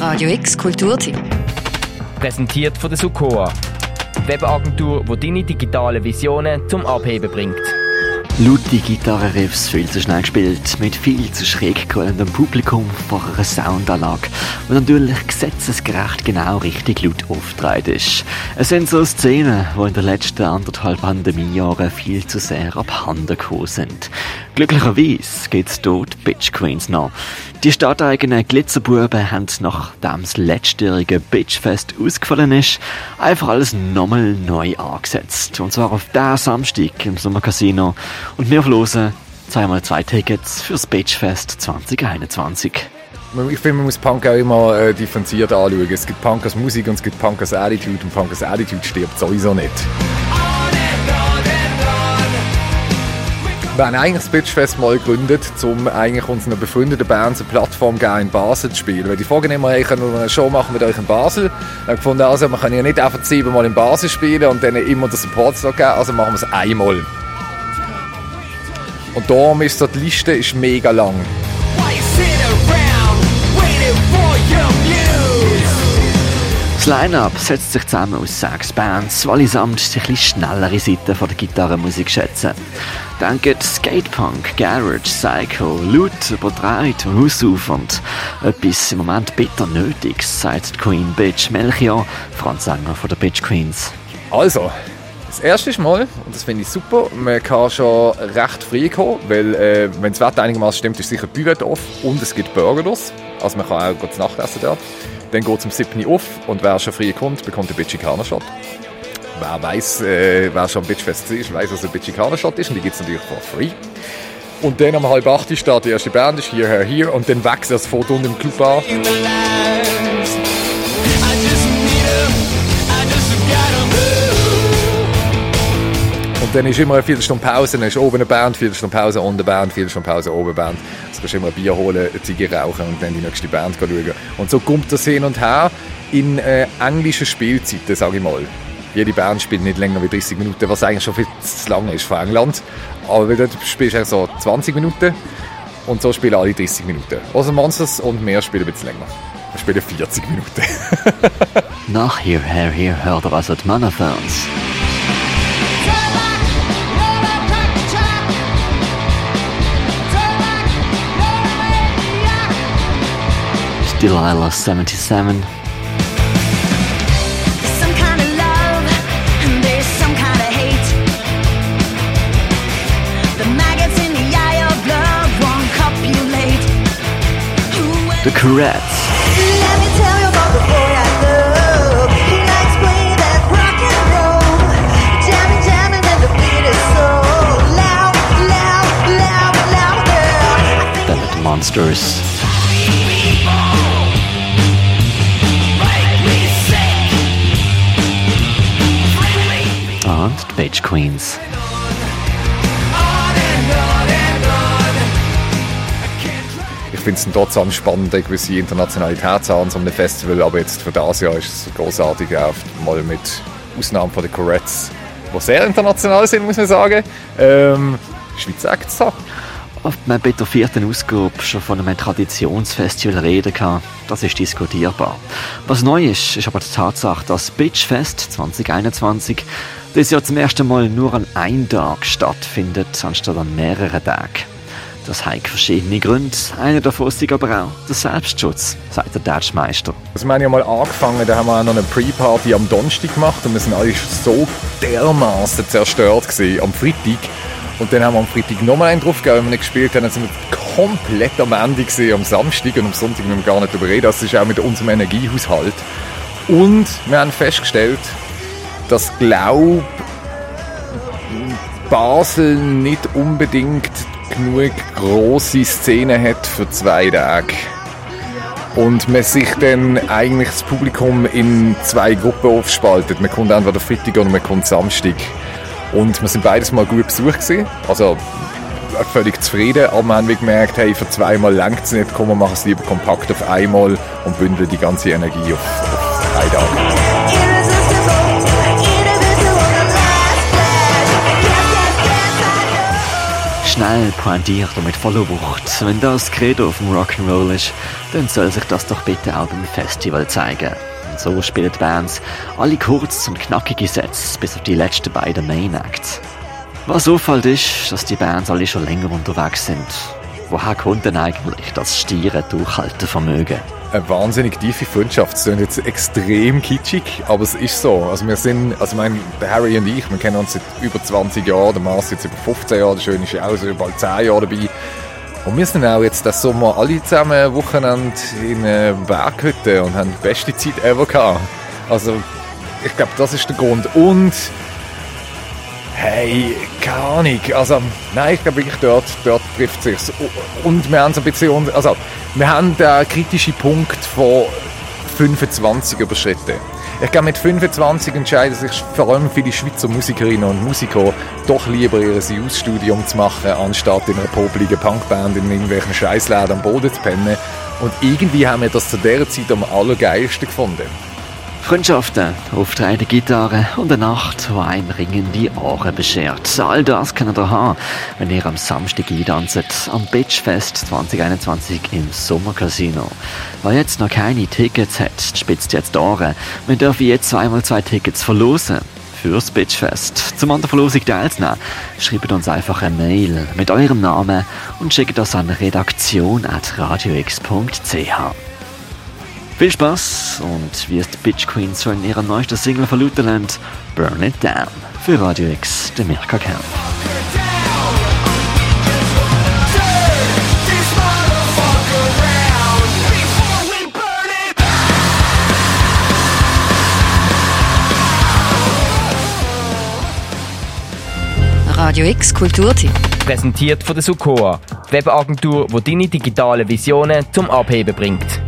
Radio X Kulturteam. Präsentiert von der Sukoa. Webagentur, die deine digitalen Visionen zum Abheben bringt. Laute Gitarrenriffs viel zu schnell gespielt, mit viel zu schräg gerollendem Publikum vor einer Soundanlage, die natürlich gesetzesgerecht genau richtig laut aufgetragen ist. Es sind so Szenen, die in den letzten anderthalb Pandemiejahren viel zu sehr abhanden gekommen sind. Glücklicherweise gibt es dort Bitch Queens noch. Die stadteigenen Glitzerbuben haben, nachdem das letztjährige Bitchfest ausgefallen ist, einfach alles nochmal neu angesetzt. Und zwar auf der Samstag im Sommercasino. Und wir verlosen zweimal zwei Tickets fürs Bitchfest 2021. Ich finde, man muss Punk auch immer äh, differenziert anschauen. Es gibt Punk als Musik und es gibt Punk als Attitude und Punk als Attitude stirbt sowieso nicht. Wir haben eigentlich das Bitchfest mal gegründet, um eigentlich unseren befreundeten Bands eine Plattform geben, in Basel zu spielen. Weil die Frage immer, hey, können wir eine Show machen mit euch in Basel? Habe gefunden, also, wir können ja nicht einfach siebenmal in Basel spielen und dann immer den Support geben, also machen wir es einmal. Und darum ist die Liste ist mega lang. Das Line-Up setzt sich zusammen aus sechs Bands, die allesamt die etwas schnellere Seite von der Gitarrenmusik schätzen. Geht Skatepunk, Garage, Psycho, Loot, übertreibt und Hausauf und etwas im Moment bitter Nötiges, sagt die Queen Bitch Melchior, Frontsänger von der Bitch Queens. Also, das erste Mal, und das finde ich super, man kann schon recht früh kommen, weil äh, wenn das Wetter einigermaßen stimmt, ist sicher Buvette off und es gibt Burgerlos, also man kann auch gut Nachtessen dort. Dann geht es um 7 Uhr auf und wer schon früh kommt, bekommt einen Bitchikaner-Shot. Wer weiß, äh, wer schon am Bitchfest ist, weiß, was ein Bitchikaner-Shot ist und die gibt es natürlich for free. Und dann um halb acht steht die erste Band, ist hier, hier, hier und dann wechselt das Foto unten im Club an. Und dann ist immer eine Viertelstunde Pause, dann ist oben eine Band, Viertelstunde Pause, unten eine Band, Viertelstunde Pause, oben eine Band. Also kannst du immer ein Bier holen, eine Ziege rauchen und dann die nächste Band schauen. Und so kommt das hin und her in äh, englischen Spielzeiten, sage ich mal. Jede Band spielt nicht länger als 30 Minuten, was eigentlich schon viel zu lange ist von England. Aber dort spielst du so 20 Minuten und so spielen alle 30 Minuten. Also Monsters und mehr spielen ein bisschen länger. Wir spielen 40 Minuten. Nach Here, Here, Here hört er also die Delilah 77. The Corettes. Monsters. Bitch Queens. Ich finde es trotzdem spannend, eine gewisse Internationalität zu haben an so einem Festival, aber jetzt für das Jahr ist es großartig, auch mal mit Ausnahme von den Corettes, die sehr international sind, muss man sagen, ähm, Schweizer Acts haben. Ob man bei der vierten Ausgabe schon von einem Traditionsfestival reden kann, das ist diskutierbar. Was neu ist, ist aber die Tatsache, dass Bitchfest 2021 dieses Jahr zum ersten Mal nur an einem Tag stattfindet, anstatt an mehreren Tagen. Das hat verschiedene Gründe. Einer davon ist aber auch der Selbstschutz, sagt der Deutschmeister. Also wir haben ja mal angefangen, da haben wir auch noch eine Pre-Party am Donnerstag gemacht und wir sind alle so dermaßen zerstört gewesen am Freitag. Und dann haben wir am Freitag nochmal einen draufgegeben, wenn wir nicht gespielt haben, dann sind wir komplett am Ende gewesen, am Samstag und am Sonntag müssen wir gar nicht darüber reden. Das ist auch mit unserem Energiehaushalt. Und wir haben festgestellt, dass Glaub Basel nicht unbedingt genug große Szene hat für zwei Tage. Und man sich dann eigentlich das Publikum in zwei Gruppen aufspaltet. Man kommt entweder Freitag oder man kommt Samstag. Und wir sind beides mal gut besucht gewesen. Also völlig zufrieden, aber wir haben gemerkt, hey, für zweimal langt es nicht, komm, wir machen es lieber kompakt auf einmal und bündeln die ganze Energie auf, auf drei Tage. Schnell, pointiert und mit voller Wucht. Wenn das Credo auf dem Rock'n'Roll ist, dann soll sich das doch bitte auch beim Festival zeigen. Und so spielen die Bands alle kurz und knackige Sets, bis auf die letzten beiden Main Acts. Was auffällt ist, dass die Bands alle schon länger unterwegs sind. Woher kommt denn eigentlich das stiere Durchhaltevermögen? eine wahnsinnig tiefe Freundschaft. Es klingt jetzt extrem kitschig, aber es ist so. Also wir sind, also mein, der Harry und ich, wir kennen uns seit über 20 Jahren, der Mars jetzt über 15 Jahre, der Schöne ist auch so bald 10 Jahre dabei. Und wir sind auch jetzt das Sommer alle zusammen Wochenende in einer Berghütte und haben die beste Zeit ever gehabt. Also ich glaube, das ist der Grund. Und Hey, keine Ahnung. Also, nein, ich glaube wirklich, dort, dort trifft es sich. Und wir haben so ein bisschen, also, wir haben den kritischen Punkt von 25 überschritten. Ich glaube, mit 25 entscheiden sich vor allem viele Schweizer Musikerinnen und Musiker doch lieber ihr Ausstudium zu machen, anstatt in einer popligen Punkband in irgendwelchen Scheißläden am Boden zu pennen. Und irgendwie haben wir das zu dieser Zeit am allergeilsten gefunden. Freundschaften, auftretende Gitarre und eine Nacht, die einem Ringen die Ohren beschert. All das könnt ihr haben, wenn ihr am Samstag eintanzt, am Bitchfest 2021 im Sommercasino. Wer jetzt noch keine Tickets hat, spitzt jetzt die Ohren. Wir dürfen jetzt zweimal zwei Tickets verlosen. Fürs Bitchfest. Zum an der Verlosung teilzunehmen, schreibt uns einfach eine Mail mit eurem Namen und schickt das an redaktion.radiox.ch. Viel Spaß und wie es die Bitch Queens so in ihrer neuesten Single verlauten lassen, Burn It Down. Für Radio X, der Mirka Kern. Radio X Kulturtipp. Präsentiert von der Sukoa, die Webagentur, die deine digitalen Visionen zum Abheben bringt.